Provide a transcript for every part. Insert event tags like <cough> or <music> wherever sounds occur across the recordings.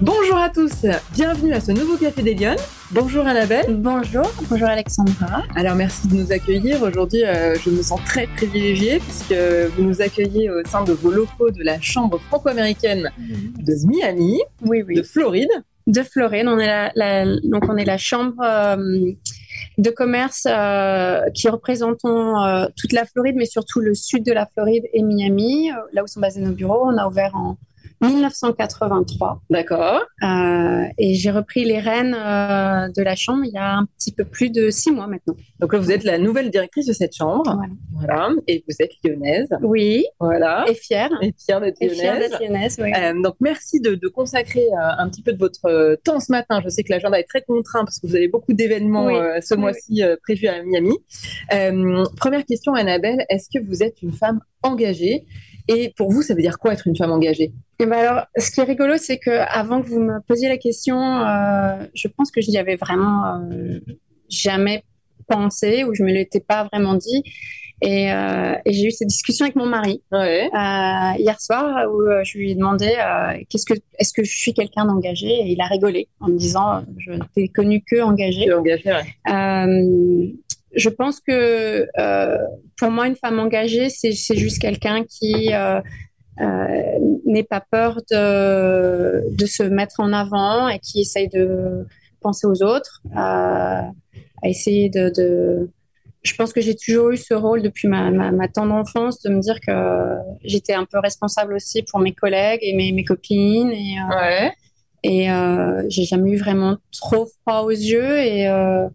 Bonjour à tous, bienvenue à ce nouveau Café des Lyonnes. Bonjour Annabelle. Bonjour, bonjour Alexandra. Alors merci de nous accueillir. Aujourd'hui, euh, je me sens très privilégiée puisque vous nous accueillez au sein de vos locaux de la Chambre franco-américaine de Miami, oui, oui. de Floride. De Floride, on est la, la donc on est la chambre euh, de commerce euh, qui représentons toute la Floride, mais surtout le sud de la Floride et Miami, là où sont basés nos bureaux. On a ouvert en 1983. D'accord. Euh, et j'ai repris les rênes euh, de la chambre il y a un petit peu plus de six mois maintenant. Donc là, vous êtes la nouvelle directrice de cette chambre. Voilà. Voilà. Et vous êtes lyonnaise. Oui, Voilà. et fière. Et fière d'être Et fière lyonnaise. d'être lyonnaise, oui. Euh, donc merci de, de consacrer un petit peu de votre temps ce matin. Je sais que l'agenda est très contraint parce que vous avez beaucoup d'événements Oui. ce Oui, mois-ci prévus à Miami. Première question, Annabelle, est-ce que vous êtes une femme engagée? Et pour vous, ça veut dire quoi être une femme engagée? Et ben alors, ce qui est rigolo, c'est que avant que vous me posiez la question, euh, je pense que je n'y avais vraiment euh, jamais pensé ou je me l'étais pas vraiment dit. Et, euh, et j'ai eu cette discussion avec mon mari Ouais. euh, hier soir où euh, je lui ai demandé euh, qu'est-ce que est-ce que je suis quelqu'un d'engagé? Et il a rigolé en me disant je t'ai connu que engagé. engagée, ouais. Euh, je pense que euh, pour moi, une femme engagée, c'est c'est juste quelqu'un qui euh, n'ait pas peur de, de se mettre en avant et qui essaye de penser aux autres, à, à essayer de, de... Je pense que j'ai toujours eu ce rôle depuis ma, ma, ma tendre enfance de me dire que j'étais un peu responsable aussi pour mes collègues et mes, mes copines et, euh, Ouais. et euh, j'ai jamais eu vraiment trop froid aux yeux et euh,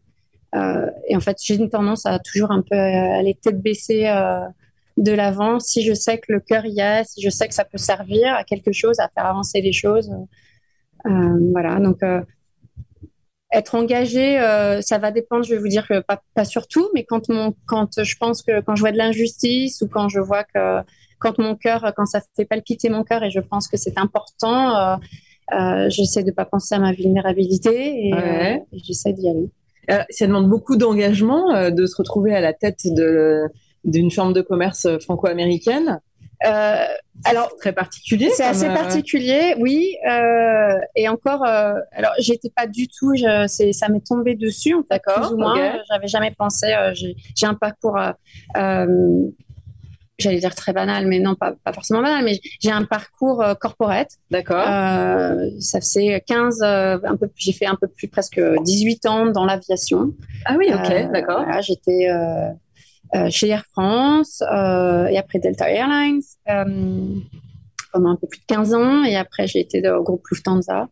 et en fait j'ai une tendance à toujours un peu aller tête baissée de l'avant si je sais que le cœur y est si je sais que ça peut servir à quelque chose à faire avancer les choses Euh, voilà donc euh, être engagé euh, ça va dépendre je vais vous dire que pas, pas sur tout mais quand mon quand je pense que quand je vois de l'injustice ou quand je vois que quand mon cœur quand ça fait palpiter mon cœur et je pense que c'est important euh, euh, j'essaie de pas penser à ma vulnérabilité et, Ouais. euh, et j'essaie d'y aller. Euh, ça demande beaucoup d'engagement euh, de se retrouver à la tête de d'une chambre de commerce euh, franco-américaine. Euh, alors, Très particulier. c'est assez euh, particulier, oui. euh, et encore, alors j'étais pas du tout, je, ça m'est tombé dessus, D'accord, plus ou moins. J'avais jamais pensé. j'ai, un parcours, j'allais dire très banal, mais non, pas, pas forcément banal, mais j'ai un parcours corporate. D'accord. Ça fait 15, euh, un peu, j'ai fait un peu plus presque 18 ans dans l'aviation. ah oui, ok, d'accord. Voilà, j'étais chez Air France euh, et après Delta Airlines euh, pendant un peu plus de 15 ans et après j'ai été au groupe Lufthansa.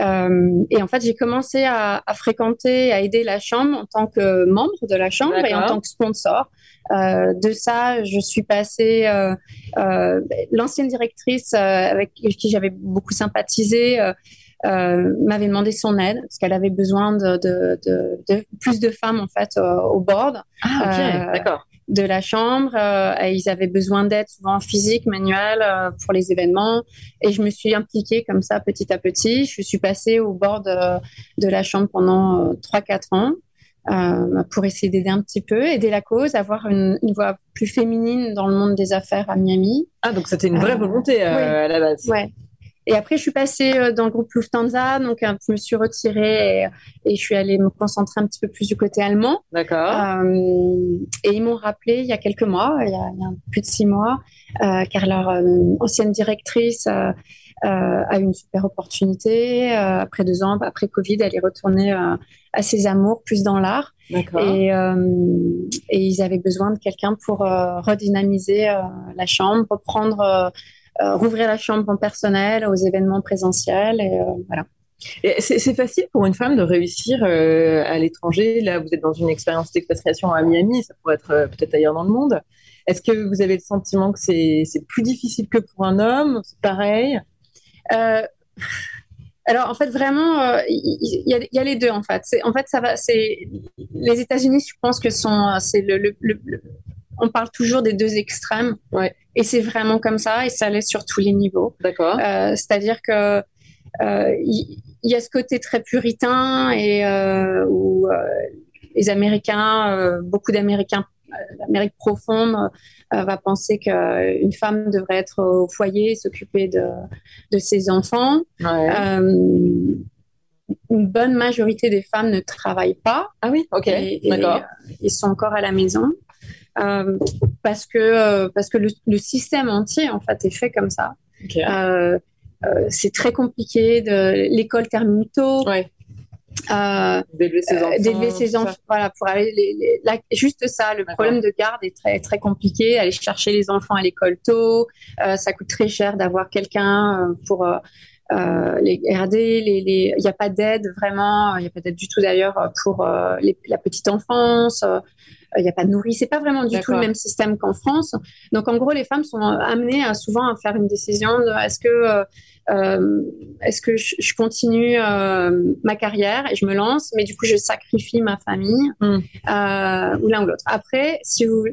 Euh, et en fait, j'ai commencé à, à fréquenter, à aider la chambre en tant que membre de la chambre et en tant que sponsor. Euh, de ça, je suis passée. Euh, euh, L'ancienne directrice euh, avec qui j'avais beaucoup sympathisé euh, m'avait demandé son aide parce qu'elle avait besoin de, de, de, de plus de femmes en fait euh, au board Ah ok, euh, d'accord. de la chambre. Euh, et ils avaient besoin d'aide souvent physique, manuelle pour les événements. Et je me suis impliquée comme ça petit à petit. Je suis passée au board de la chambre pendant euh, 3-4 ans. euh, pour essayer d'aider un petit peu, aider la cause, avoir une, une voix plus féminine dans le monde des affaires à Miami. Ah donc c'était une vraie Euh, volonté euh, oui. à la base. Ouais. Et après, je suis passée euh, dans le groupe Lufthansa, donc euh, je me suis retirée et, et je suis allée me concentrer un petit peu plus du côté allemand. D'accord. Euh, et ils m'ont rappelé il y a quelques mois, il y a, il y a plus de six mois, euh, car leur euh, ancienne directrice a eu une super opportunité. Après deux ans, après Covid, elle est retournée à ses amours, plus dans l'art. D'accord. Et, euh, et ils avaient besoin de quelqu'un pour euh, redynamiser euh, la chambre, reprendre, rouvrir la chambre en personnel aux événements présentiels. Et euh, voilà. Et C'est facile pour une femme de réussir euh, à l'étranger. Là, vous êtes dans une expérience d'expatriation à Miami, ça pourrait être euh, peut-être ailleurs dans le monde. Est-ce que vous avez le sentiment que c'est plus difficile que pour un homme? C'est pareil Euh, alors en fait vraiment, euh, il y, a, il y a les deux en fait. En fait ça va. Les États-Unis, je pense que sont c'est le, le, le- le- on parle toujours des deux extrêmes. Ouais. Et c'est vraiment comme ça et ça l'est sur tous les niveaux. D'accord. Euh, C'est-à-dire que euh, il il y, a ce côté très puritain et euh, où euh, les Américains, euh, beaucoup d'Américains, euh, l'Amérique profonde, va penser qu'une femme devrait être au foyer, s'occuper de, de ses enfants. une bonne majorité des femmes ne travaillent pas. Ah oui, ok, d'accord. Ils sont encore à la maison. Euh, parce que, euh, parce que le, système entier, en fait, est fait comme ça. Euh, c'est très compliqué. De, l'école termine tôt. Ouais. d'élever ses enfants, d'élever ses enfants voilà pour aller les, juste ça le problème de garde est très très compliqué aller chercher les enfants à l'école tôt ça coûte très cher d'avoir quelqu'un pour les garder il n'y a pas d'aide vraiment il n'y a pas d'aide du tout d'ailleurs pour la petite enfance il n'y a pas de nourrice. C'est pas vraiment du tout le même système qu'en France. Donc, en gros, les femmes sont amenées à, souvent à faire une décision de est-ce que, euh, euh, est-ce que je, continue euh, ma carrière et je me lance, mais du coup, je sacrifie ma famille hmm. ou l'un ou l'autre. Après, si vous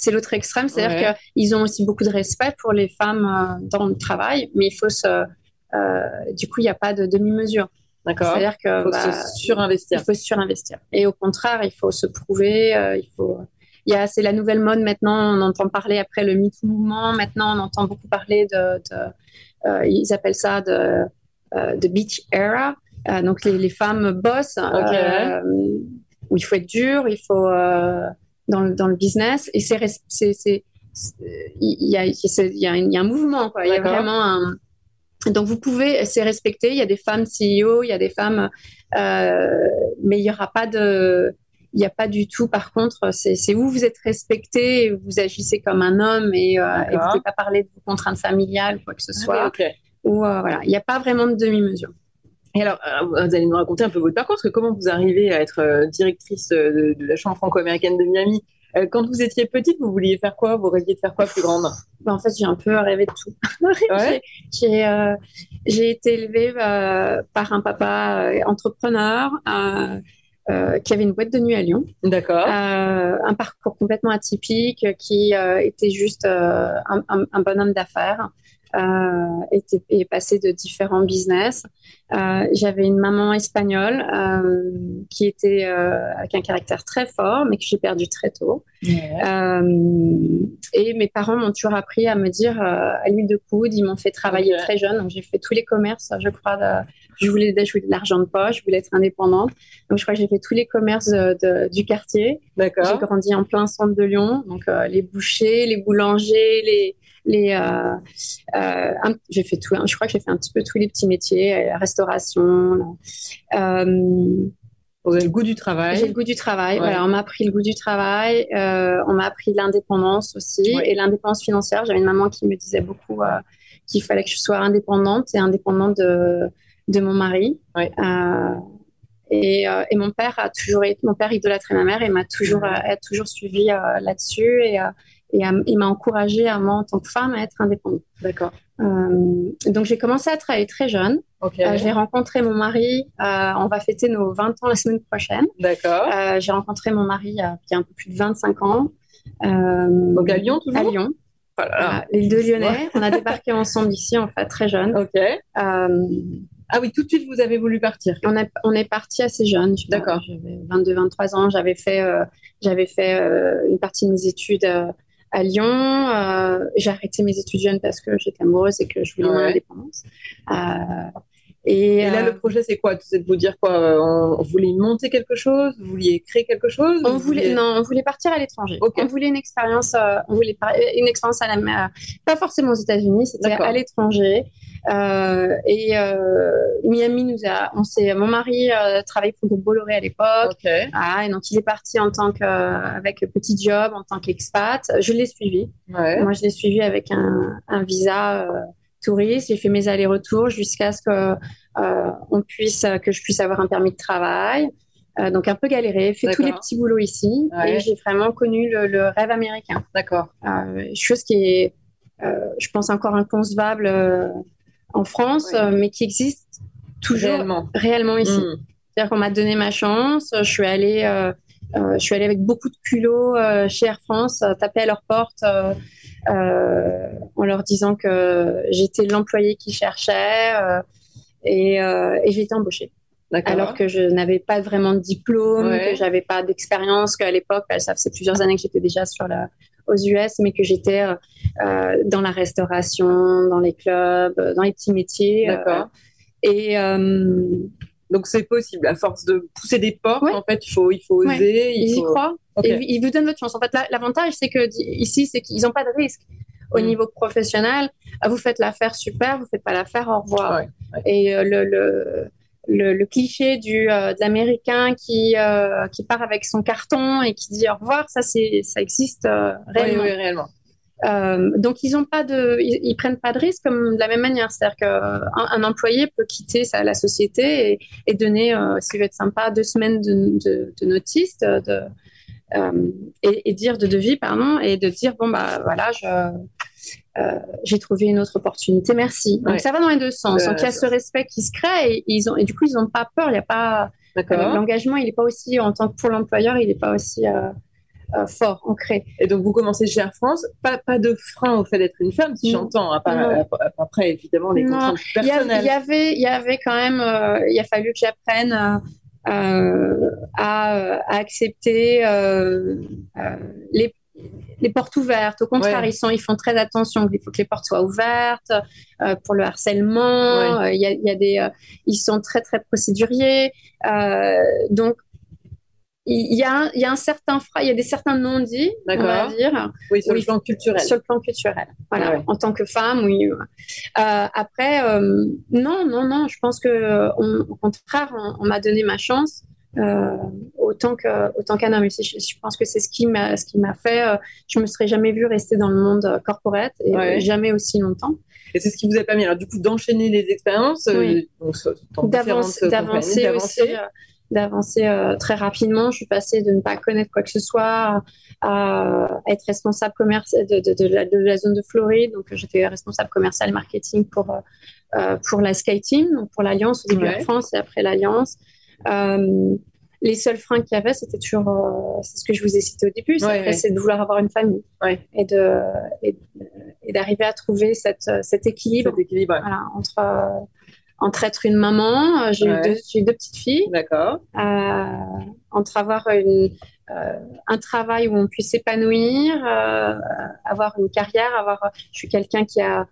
c'est l'autre extrême, c'est-à-dire qu'ils ont aussi beaucoup de respect pour les femmes dans le travail, mais il faut se, du coup, il n'y a pas de demi-mesure. C'est-à-dire que faut bah, surinvestir. Il faut surinvestir. Et au contraire, il faut se prouver. Euh, il faut. Il y a, c'est la nouvelle mode maintenant. On entend parler après le MeToo mouvement. Maintenant, on entend beaucoup parler de. Euh, ils appellent ça de, euh, de beach era. donc les, les, femmes bossent. où il faut être dur. Il faut dans le, dans le business. Et c'est c'est il y a, il y, a, il y a un mouvement. Quoi. Il y a vraiment un donc vous pouvez, c'est respecté. Il y a des femmes CEO, il y a des femmes, euh, mais il n'y aura pas de, il n'y a pas du tout. Par contre, c'est où vous êtes respecté, vous agissez comme un homme et, euh, et vous ne pouvez pas parler de vos contraintes familiales ou quoi que ce ah soit. Ou euh, voilà, il n'y a pas vraiment de demi-mesure. Et alors, vous allez nous raconter un peu votre parcours, parce que comment vous arrivez à être directrice de, de la Chambre franco-américaine de Miami? Euh, quand vous étiez petite, vous vouliez faire quoi? Vous rêviez de faire quoi plus grande? Ben, En fait, j'ai un peu rêvé de tout. <laughs> j'ai, euh, j'ai été élevée euh, par un papa entrepreneur qui avait une boîte de nuit à Lyon. D'accord. un parcours complètement atypique qui était juste un, un, un bonhomme d'affaires euh, était, est passé de différents business. Euh, J'avais une maman espagnole euh, qui était euh, avec un caractère très fort, mais que j'ai perdu très tôt. Et mes parents m'ont toujours appris à me dire à l'huile de coude. Ils m'ont fait travailler très jeune, donc j'ai fait tous les commerces, je crois. De, je voulais, je voulais de l'argent de poche, je voulais être indépendante. Donc je crois que j'ai fait tous les commerces de, du quartier. D'accord. J'ai grandi en plein centre de Lyon, donc les bouchers, les boulangers, les les, euh, euh, j'ai fait tout, hein. je crois que j'ai fait un petit peu tous les petits métiers, euh, restauration. Vous avez le goût du travail. J'ai le goût du travail. Voilà, on m'a appris le goût du travail. on m'a appris l'indépendance aussi et l'indépendance financière. J'avais une maman qui me disait beaucoup qu'il fallait que je sois indépendante et indépendante de, de mon mari. Et, et, mon père a toujours été, mon père idolâtrait ma mère et m'a toujours, a toujours suivi là-dessus et et il m'a encouragée à moi en tant que femme à être indépendante. D'accord. Euh, donc j'ai commencé à travailler très jeune. Okay. Euh, j'ai rencontré mon mari. Euh, on va fêter nos 20 ans la semaine prochaine. D'accord. J'ai rencontré mon mari il y, a, un peu plus de 25 ans. Donc à Lyon toujours. À Lyon. Voilà. L'île de Lyonnais. on a débarqué ensemble ici en fait très jeune. Ok. Ah oui, tout de suite, vous avez voulu partir. On, a, on est parti assez jeune. D'accord. J'avais 22, 23 ans. J'avais fait, j'avais fait une partie de mes études à Lyon. Euh, j'ai arrêté mes études jeunes parce que j'étais amoureuse et que je voulais mon indépendance. Euh, et, là, le euh, projet, c'est quoi? C'est de vous dire quoi? On, voulait monter quelque chose? Vous vouliez créer quelque chose? On voulait, non, on voulait partir à l'étranger. On voulait une expérience, on voulait une expérience à la, pas forcément aux États-Unis, c'était à l'étranger. Euh, et euh, Miami nous a, on s'est, mon mari euh, travaillait pour le Bolloré à l'époque. Ah, et donc il est parti en tant que, avec petit job, en tant qu'expat. Je l'ai suivi. Moi, je l'ai suivi avec un, un visa touriste. J'ai fait mes allers-retours jusqu'à ce que on puisse, que je puisse avoir un permis de travail. donc un peu galéré, fait tous les petits boulots ici et j'ai vraiment connu le, le rêve américain. D'accord. chose qui est, je pense encore inconcevable en France, euh, mais qui existe toujours réellement, ici. Hmm. C'est-à-dire qu'on m'a donné ma chance, je suis allée, euh, euh, je suis allée avec beaucoup de culot chez Air France, taper à leur porte en leur disant que j'étais l'employé qui cherchait et, et j'ai été embauchée. Alors que je n'avais pas vraiment de diplôme, que j'avais pas d'expérience, qu'à l'époque, ça faisait plusieurs années que j'étais déjà sur la, aux US, mais que j'étais dans la restauration, dans les clubs, dans les petits métiers. D'accord. et donc c'est possible. À force de pousser des portes, en fait, il faut, il faut oser. Ils y croient. Et ils vous donnent votre chance. En fait, l'avantage, c'est que ici, c'est qu'ils n'ont pas de risque au mm. niveau professionnel. Vous faites l'affaire super, vous faites pas l'affaire au revoir. Et euh, le, le, le, cliché du euh, de l'américain qui euh, qui part avec son carton et qui dit au revoir, ça c'est ça existe réellement. Oui, réellement. Euh, donc ils ont pas de, ils, prennent pas de risque comme de la même manière. C'est-à-dire qu'un un employé peut quitter sa, la société et, et donner, euh, s'il veut être sympa, deux semaines de, de, de notice, de, euh, et, et, dire de devis, pardon, et de dire bon bah voilà, je, euh, j'ai trouvé une autre opportunité, merci. Donc ça va dans les deux sens. Donc il y a ce respect qui se crée et ils ont, et du coup ils n'ont pas peur. Il n'y a pas l'engagement, il n'est pas aussi en tant que pour l'employeur, il n'est pas aussi euh, fort, ancré. Et donc vous commencez chez Air France, pas, pas de frein au fait d'être une femme, si j'entends, après évidemment les contraintes personnelles. Il y, avait, il y avait quand même, euh, il a fallu que j'apprenne euh, à, à, accepter les, les portes ouvertes. Au contraire, ils, sont, ils font très attention. Il faut que les portes soient ouvertes euh, pour le harcèlement. Il y, a, y, a, des, ils sont très très procéduriers. Euh, donc il y, a un, il y a un certain il y a des certains non-dits, on va dire. Oui, sur le plan culturel. Sur le plan culturel, voilà. En tant que femme, oui. Euh, après, euh, non, non, non. Je pense que, au contraire, on, m'a donné ma chance. Euh, autant que autant qu'un homme. Je, je, pense que c'est ce qui m'a ce qui m'a fait. Euh, je me serais jamais vue rester dans le monde corporate et jamais aussi longtemps. Et c'est ce qui vous a permis alors du coup d'enchaîner les expériences, oui. d'avancer aussi d'avancer euh, très rapidement. Je suis passée de ne pas connaître quoi que ce soit à, être responsable commercial de, de, de, la, de, la, zone de Floride. Donc, j'étais responsable commercial marketing pour, euh, euh pour la Sky Team, donc pour l'Alliance au début de France et après l'Alliance. Euh, les seuls freins qu'il y avait, c'était toujours, euh, c'est ce que je vous ai cité au début, c'est de vouloir avoir une famille et de et, d'arriver à trouver cette, cet équilibre, cet équilibre voilà, entre entre être une maman, euh, j'ai eu, deux, deux petites filles. D'accord. Euh, entre avoir une, euh, un travail où on puisse s'épanouir, avoir une carrière, avoir. Je suis quelqu'un qui a.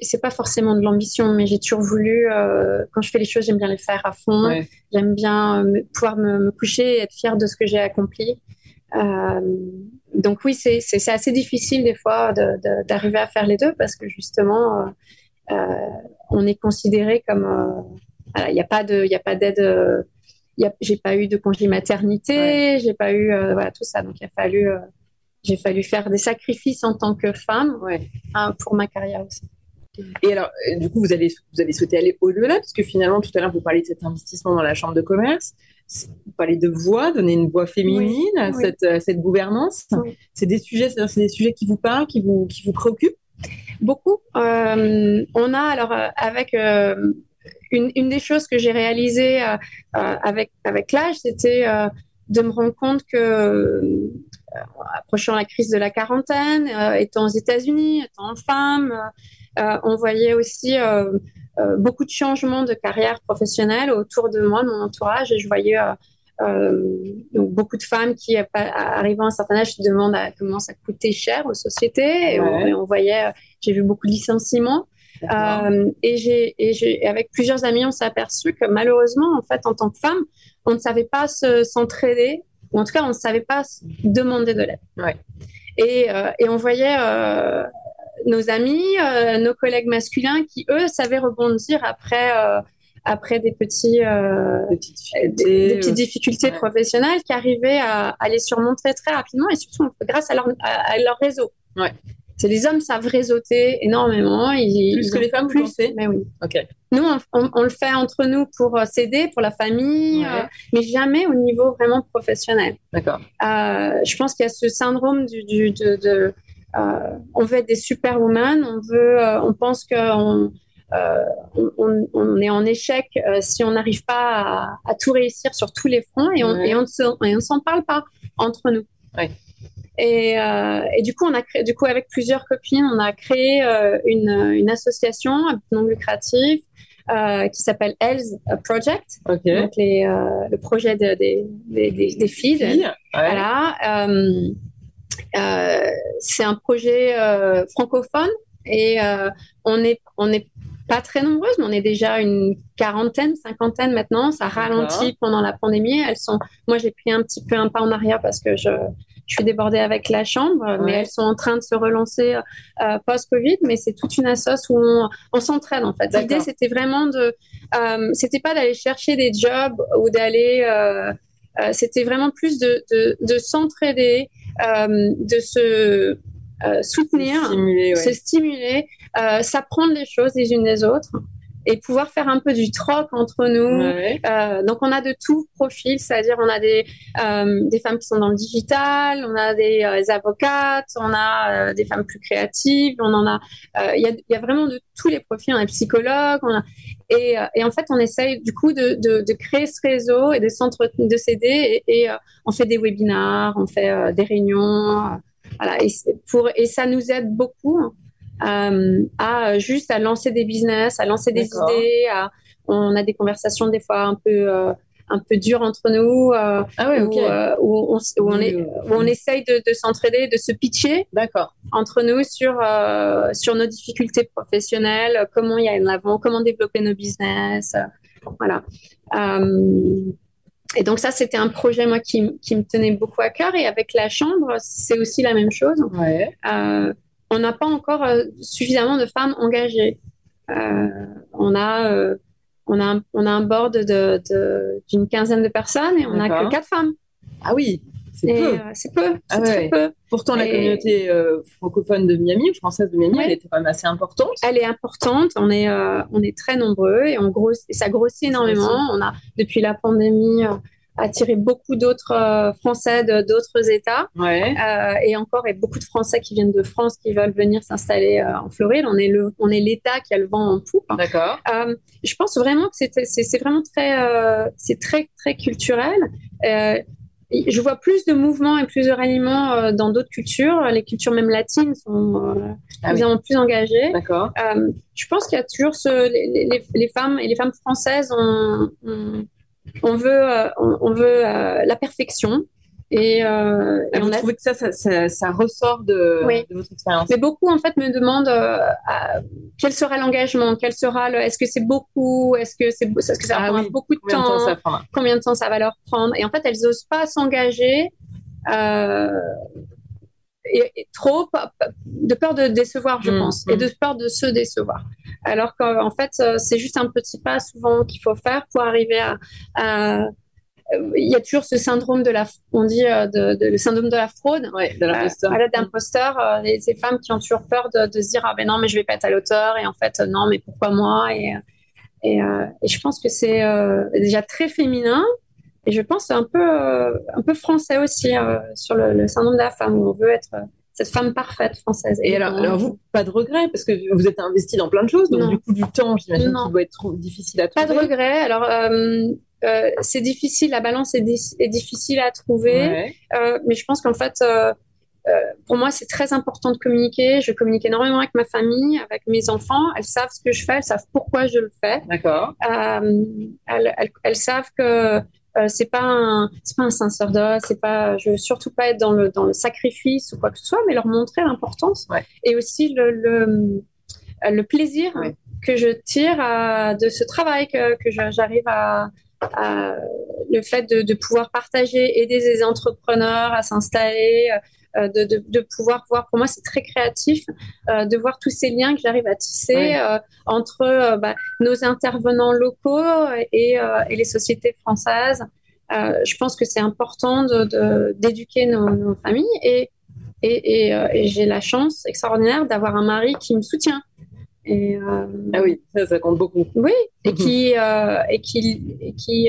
C'est pas forcément de l'ambition, mais j'ai toujours voulu. quand je fais les choses, j'aime bien les faire à fond. J'aime bien pouvoir me, me, coucher et être fière de ce que j'ai accompli. donc oui, c'est, assez difficile des fois d'arriver à faire les deux parce que justement euh, on est considéré comme il euh, n'y a pas de il a pas d'aide euh, j'ai pas eu de congé maternité j'ai pas eu voilà tout ça donc il a fallu j'ai fallu faire des sacrifices en tant que femme hein, pour ma carrière aussi. Et alors, du coup, vous avez, vous avez souhaité aller au-delà, parce que finalement, tout à l'heure, vous parliez de cet investissement dans la chambre de commerce. Vous parlez de voix, donner une voix féminine à, Cette, à, Cette, gouvernance. C'est des sujets, c'est des sujets qui vous parlent, qui vous, qui vous préoccupent? Beaucoup. Euh, on a alors euh, avec euh, une, une, des choses que j'ai réalisées avec avec l'âge, c'était de me rendre compte que approchant la crise de la quarantaine, étant aux États-Unis, étant femme, on voyait aussi beaucoup de changements de carrière professionnelle autour de moi, de mon entourage, et je voyais donc beaucoup de femmes qui, arrivant à un certain âge, se demandent à, comment ça coûtait cher aux sociétés. Et, on, voyait, j'ai vu beaucoup de licenciements. Euh, et j'ai, et j'ai, avec plusieurs amis, on s'est aperçu que malheureusement, en fait, en tant que femme, on ne savait pas se, s'entraider, ou en tout cas, on ne savait pas demander de l'aide. Ouais. Et, euh, et on voyait euh, nos amis, euh, nos collègues masculins qui, eux, savaient rebondir après euh, après des petits euh, des petites difficultés, des, petites difficultés professionnelles qui arrivaient à, à, les surmonter très rapidement et surtout grâce à leur, à, leur réseau. Ouais. C'est les hommes savent réseauter énormément. Ils, plus que les femmes, plus. Mais oui. Ok. Nous, on, on, on, le fait entre nous pour euh, s'aider, pour la famille, ouais. euh, mais jamais au niveau vraiment professionnel. D'accord. Euh, je pense qu'il y a ce syndrome du, du de, de euh, on veut être des superwomen, on veut, euh, on pense qu'on euh, on, on, est en échec euh, si on n'arrive pas à, à, tout réussir sur tous les fronts et on ouais. et on ne s'en parle pas entre nous. Ouais. Et, euh, et, du coup, on a créé, du coup avec plusieurs copines, on a créé euh, une, une, association non lucrative euh, qui s'appelle Else Project, okay. donc les, le projet de, des, des, des, des filles. filles ouais. Voilà c'est un projet francophone et on est on est pas très nombreuses, mais on est déjà une quarantaine, cinquantaine maintenant. Ça ralentit pendant la pandémie. Elles sont, moi, j'ai pris un petit peu un pas en arrière parce que je, je suis débordée avec la chambre, mais elles sont en train de se relancer euh, post-Covid. Mais c'est toute une assoce où on, on s'entraide en fait. L'idée, c'était vraiment de, euh, c'était pas d'aller chercher des jobs ou d'aller, euh, euh c'était vraiment plus de, de, de s'entraider, euh, de se euh, soutenir, se stimuler, euh, s'apprendre les choses les unes des autres et pouvoir faire un peu du troc entre nous. Euh, donc on a de tout profil, c'est-à-dire on a des, euh, des femmes qui sont dans le digital, on a des, euh, avocates, on a des femmes plus créatives, on en a, il y a, y, a, vraiment de tous les profils, on a psychologues, on a, et, et, en fait on essaye du coup de, de, de créer ce réseau et de s'entretenir, de s'aider et, et on fait des webinars, on fait des réunions. Voilà, et, pour, et ça nous aide beaucoup euh, à juste à lancer des business, à lancer des idées. À, on a des conversations des fois un peu euh, un peu dures entre nous, euh, ah ouais, où, euh, où, on, où, on, est, où on essaye de, de s'entraider, de se pitcher entre nous sur euh, sur nos difficultés professionnelles, comment y a en avant, comment développer nos business, voilà. Et donc ça, c'était un projet moi qui, qui, me tenait beaucoup à cœur. Et avec la chambre, c'est aussi la même chose. Ouais. Euh, on n'a pas encore euh, suffisamment de femmes engagées. Euh, on a euh, on a un, on a un board d'une de, quinzaine de personnes et on n'a que quatre femmes. Ah oui, c'est peu. C'est peu. Ah ouais. peu. Pourtant, la communauté francophone de Miami, française de Miami, ouais. elle était quand même assez importante. Elle est importante. On est, on est très nombreux et on ça grossit énormément. On a, depuis la pandémie, attiré beaucoup d'autres euh, Français d'autres États. Ouais. Euh, et encore, et beaucoup de Français qui viennent de France qui veulent venir s'installer euh, en Floride. On est le, on est l'État qui a le vent en poupe. D'accord. Euh, je pense vraiment que c'est vraiment très, c'est très très culturel. Je vois plus de mouvements et plus de ralliements dans d'autres cultures. Les cultures même latines sont ah oui. plus engagées. D'accord. je pense qu'il y a toujours ce, les, les, les, femmes et les femmes françaises ont, ont on veut, euh, on, on, veut euh, la perfection. Et, euh, et vous on a... trouvez que ça, ça, ça, ça ressort de, oui. de, votre expérience Mais beaucoup, en fait, me demandent quel sera l'engagement, quel sera le, est-ce que c'est beaucoup, est-ce que c'est, est-ce que ça va ah, prendre oui. beaucoup de combien temps, de combien de temps ça va leur prendre. Et en fait, elles n'osent pas s'engager. Et, et trop de peur de décevoir, je mmh, pense, mmh. et de peur de se décevoir. Alors qu'en fait, c'est juste un petit pas souvent qu'il faut faire pour arriver à, à il y a toujours ce syndrome de la, on dit de, de le syndrome de la fraude, ouais, de l'imposteur. Euh, d'imposteur, euh, ces femmes qui ont toujours peur de, de, se dire ah ben non mais je vais pas être à l'auteur et en fait non mais pourquoi moi et et, euh, et je pense que c'est euh, déjà très féminin et je pense un peu un peu français aussi euh, sur le, le, syndrome de la femme où on veut être cette femme parfaite française. Et, alors, alors, vous, pas de regret parce que vous êtes investi dans plein de choses, donc non. du coup du temps, j'imagine qu'il doit être difficile à trouver. Pas de regret. Alors euh, euh, c'est difficile, la balance est, est difficile à trouver, ouais. euh, mais je pense qu'en fait, pour moi, c'est très important de communiquer. Je communique énormément avec ma famille, avec mes enfants. Elles savent ce que je fais, elles savent pourquoi je le fais. D'accord. Elles, elles, elles, savent que c'est pas un c'est pas un sacerdoce c'est pas je veux surtout pas être dans le dans le sacrifice ou quoi que ce soit mais leur montrer l'importance ouais. et aussi le le, le plaisir ouais. que je tire à, de ce travail que que j'arrive à, à, le fait de, de pouvoir partager aider des entrepreneurs à s'installer euh, de, de, de, pouvoir voir, pour moi c'est très créatif, euh, de voir tous ces liens que j'arrive à tisser ouais. euh, entre euh, bah, nos intervenants locaux et, euh, et les sociétés françaises. Euh, je pense que c'est important d'éduquer nos, nos, familles et, et, et j'ai la chance extraordinaire d'avoir un mari qui me soutient. Et, ah oui, ça, ça compte beaucoup. Oui, et qui, et qui, et qui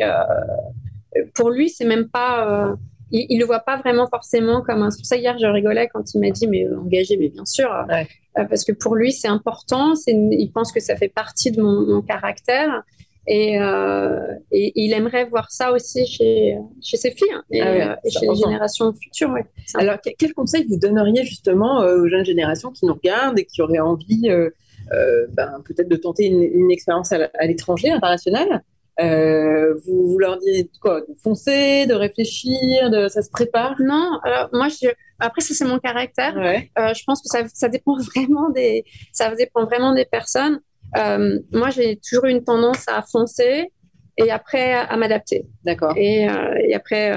pour lui, c'est même pas il, il le voit pas vraiment forcément comme un. C'est pour ça hier je rigolais quand il m'a dit mais euh, engagé, mais bien sûr, ouais. euh, parce que pour lui c'est important. C'est, il pense que ça fait partie de mon, mon caractère. Et, euh, et, il aimerait voir ça aussi chez, chez ses filles hein, et, ah ouais, et chez les générations futures. Ouais. Alors, quel conseil vous donneriez justement aux jeunes générations qui nous regardent et qui auraient envie ben, peut-être de tenter une, une expérience à, à l'étranger, internationale? Euh, vous, vous, leur dites quoi De foncer, de réfléchir, de ça se prépare? Non, alors moi je, Après, ça c'est mon caractère. je pense que ça, ça, dépend <laughs> vraiment des, ça dépend vraiment des personnes. moi, j'ai toujours eu une tendance à foncer et après à, m'adapter. D'accord. Et, et après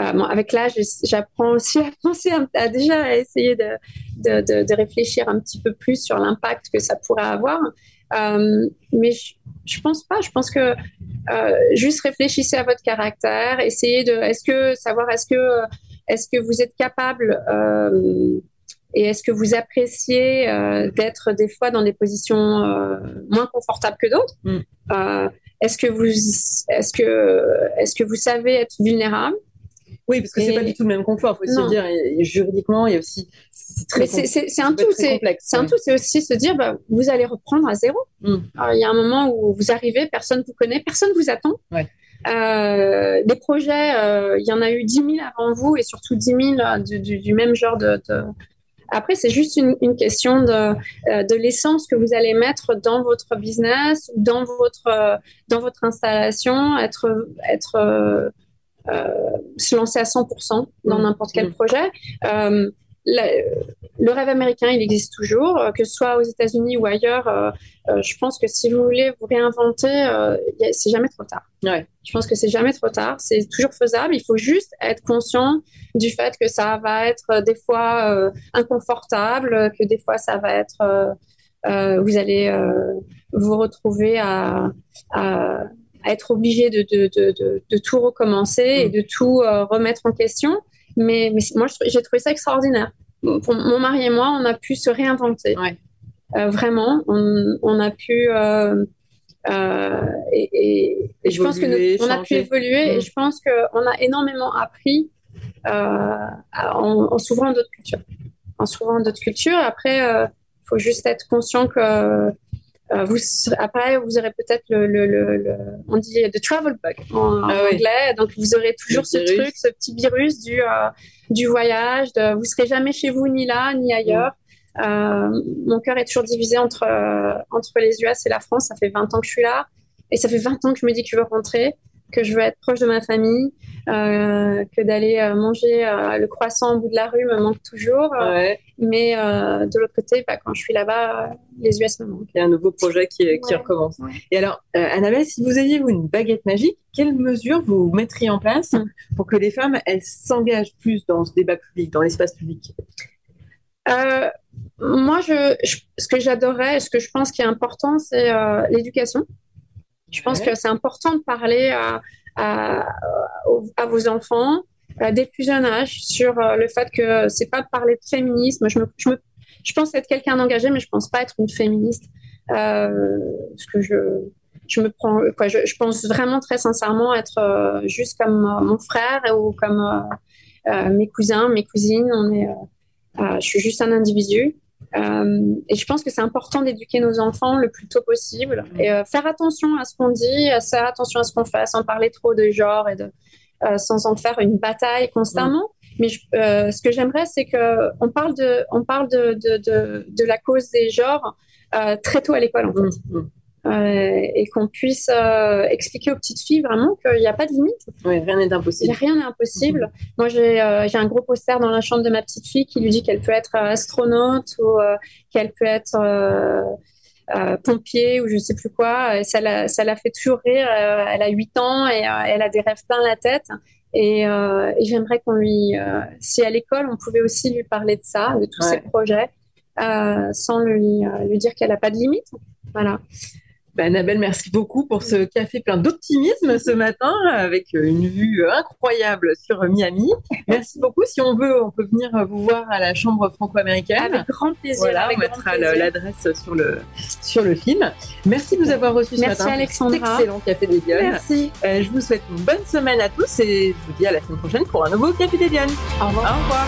euh, avec l'âge, j'apprends aussi à penser, à, déjà essayer de, de, de, réfléchir un petit peu plus sur l'impact que ça pourrait avoir. Euh, mais je, je pense pas. Je pense que euh, juste réfléchissez à votre caractère, essayez de, est-ce que savoir, est-ce que est-ce que vous êtes capable euh, et est-ce que vous appréciez euh, d'être des fois dans des positions moins confortables que d'autres? Mm. Est-ce que vous est-ce que est-ce que vous savez être vulnérable? Oui, parce que c'est pas du tout le même confort, faut aussi dire. juridiquement, il y a aussi. C'est un tout. C'est un tout. C'est aussi se dire, bah, vous allez reprendre à zéro. Hmm. il y a un moment où vous arrivez, personne vous connaît, personne vous attend. Ouais. Euh, des projets, euh, il y en a eu 10 000 avant vous et surtout 10 000 euh, du, même genre de. Après, c'est juste une, question de, de l'essence que vous allez mettre dans votre business, dans votre, dans votre installation, être, être se lancer à 100% dans mm. n'importe quel mm. projet. Euh, le rêve américain, il existe toujours, euh, que ce soit aux États-Unis ou ailleurs. je pense que si vous voulez vous réinventer, c'est jamais trop tard. Ouais. Je pense que c'est jamais trop tard. C'est toujours faisable. Il faut juste être conscient du fait que ça va être des fois inconfortable, que des fois ça va être, vous allez vous retrouver à être obligé de, de, de, de, tout recommencer et mm. de tout euh, remettre en question. Mais, mais moi, j'ai trouvé ça extraordinaire. Pour mon mari et moi, on a pu se réinventer. Ouais. Euh, vraiment, on, on, a pu. Euh, et, et, je pense que on a pu évoluer et mm. je pense qu'on a énormément appris en, en s'ouvrant d'autres cultures. En s'ouvrant d'autres cultures. Après, il faut juste être conscient que vous après, vous aurez peut-être le, le, le, on dit the travel bug en, ah anglais. Donc, vous aurez toujours ce truc, ce petit virus du, euh, du voyage. De, vous serez jamais chez vous, ni là, ni ailleurs. Euh, mon cœur est toujours divisé entre, euh, entre les US et la France. Ça fait 20 ans que je suis là. Et ça fait 20 ans que je me dis que je veux rentrer que je veux être proche de ma famille, euh, que d'aller euh, manger euh, le croissant au bout de la rue me manque toujours. Mais de l'autre côté, bah, quand je suis là-bas, les US me manquent. Il y a un nouveau projet qui, qui recommence. Et alors, Annabelle, si vous aviez vous, une baguette magique, quelles mesures vous mettriez en place hum. pour que les femmes, elles s'engagent plus dans ce débat public, dans l'espace public? Moi, je, ce que j'adorais, ce que je pense qui est important, c'est l'éducation. Je pense que c'est important de parler à, à, vos enfants euh, dès le plus jeune âge sur euh, le fait que c'est pas de parler de féminisme. Je, me, je, me, je pense être quelqu'un d'engagé, mais je pense pas être une féministe. Euh, parce que je, je me prends, quoi, je, je pense vraiment très sincèrement être euh, juste comme mon frère ou comme mes cousins, mes cousines. On est, je suis juste un individu. Euh, et je pense que c'est important d'éduquer nos enfants le plus tôt possible et euh, faire attention à ce qu'on dit, faire attention à ce qu'on fait, sans parler trop de genre et de, euh, sans en faire une bataille constamment. Mais ce que j'aimerais, c'est que on parle de, on parle de, de, de, de la cause des genres très tôt à l'école en fait. Mmh, mmh. Et qu'on puisse euh, expliquer aux petites filles vraiment qu'il n'y a pas de limite. Oui, rien n'est impossible. Rien n'est impossible. Moi, euh, j'ai un gros poster dans la chambre de ma petite fille qui lui dit qu'elle peut être astronaute ou qu'elle peut être pompier ou je ne sais plus quoi. Et ça la, ça la fait toujours rire. elle a 8 ans et elle a des rêves plein la tête. Et, et j'aimerais qu'on lui, si à l'école, on pouvait aussi lui parler de ça, de tous ses projets, sans lui, lui dire qu'elle n'a pas de limite. Voilà. Bah, Annabelle, merci beaucoup pour ce café plein d'optimisme ce matin avec une vue incroyable sur Miami. Merci beaucoup. Si on veut, on peut venir vous voir à la Chambre franco-américaine. Avec grand plaisir. Voilà, on mettra l'adresse sur le, sur le film. Merci de nous avoir reçus ce matin. Merci Alexandra. Excellent Café des Dionnes. Merci. Euh, je vous souhaite une bonne semaine à tous et je vous dis à la semaine prochaine pour un nouveau Café des Dionnes. Au revoir. Au revoir.